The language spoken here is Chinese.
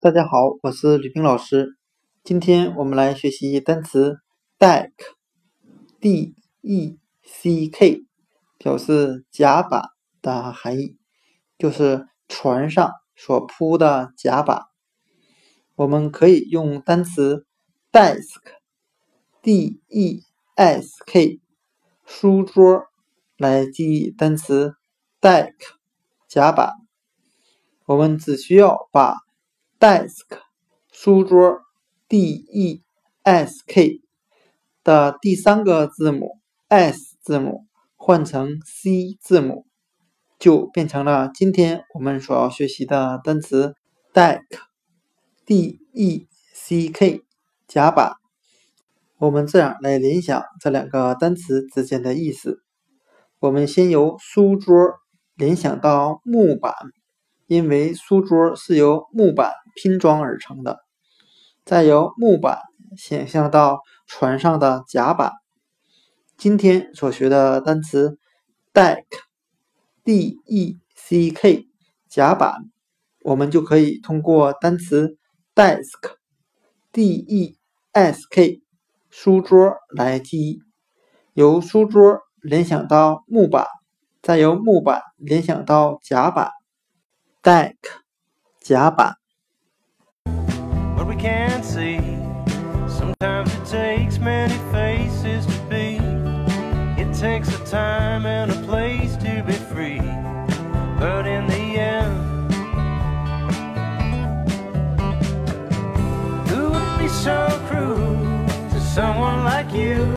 大家好，我是吕冰老师。今天我们来学习单词 deck，d-e-c-k，表示甲板的含义，就是船上所铺的甲板。我们可以用单词 desk，d-e-s-k，书桌来记忆单词 deck，甲板。我们只需要把 desk 书桌 d e s k 的第三个字母 s 字母换成 c 字母，就变成了今天我们所要学习的单词 deck d e c k 甲板。我们这样来联想这两个单词之间的意思。我们先由书桌联想到木板。因为书桌是由木板拼装而成的，再由木板想象到船上的甲板。今天所学的单词 deck，d-e-c-k，甲板，我们就可以通过单词 desk，d-e-s-k，书桌来记忆。由书桌联想到木板，再由木板联想到甲板。deck 甲板。See. Sometimes it takes many faces to be. It takes a time and a place to be free. But in the end, who would be so cruel to someone like you?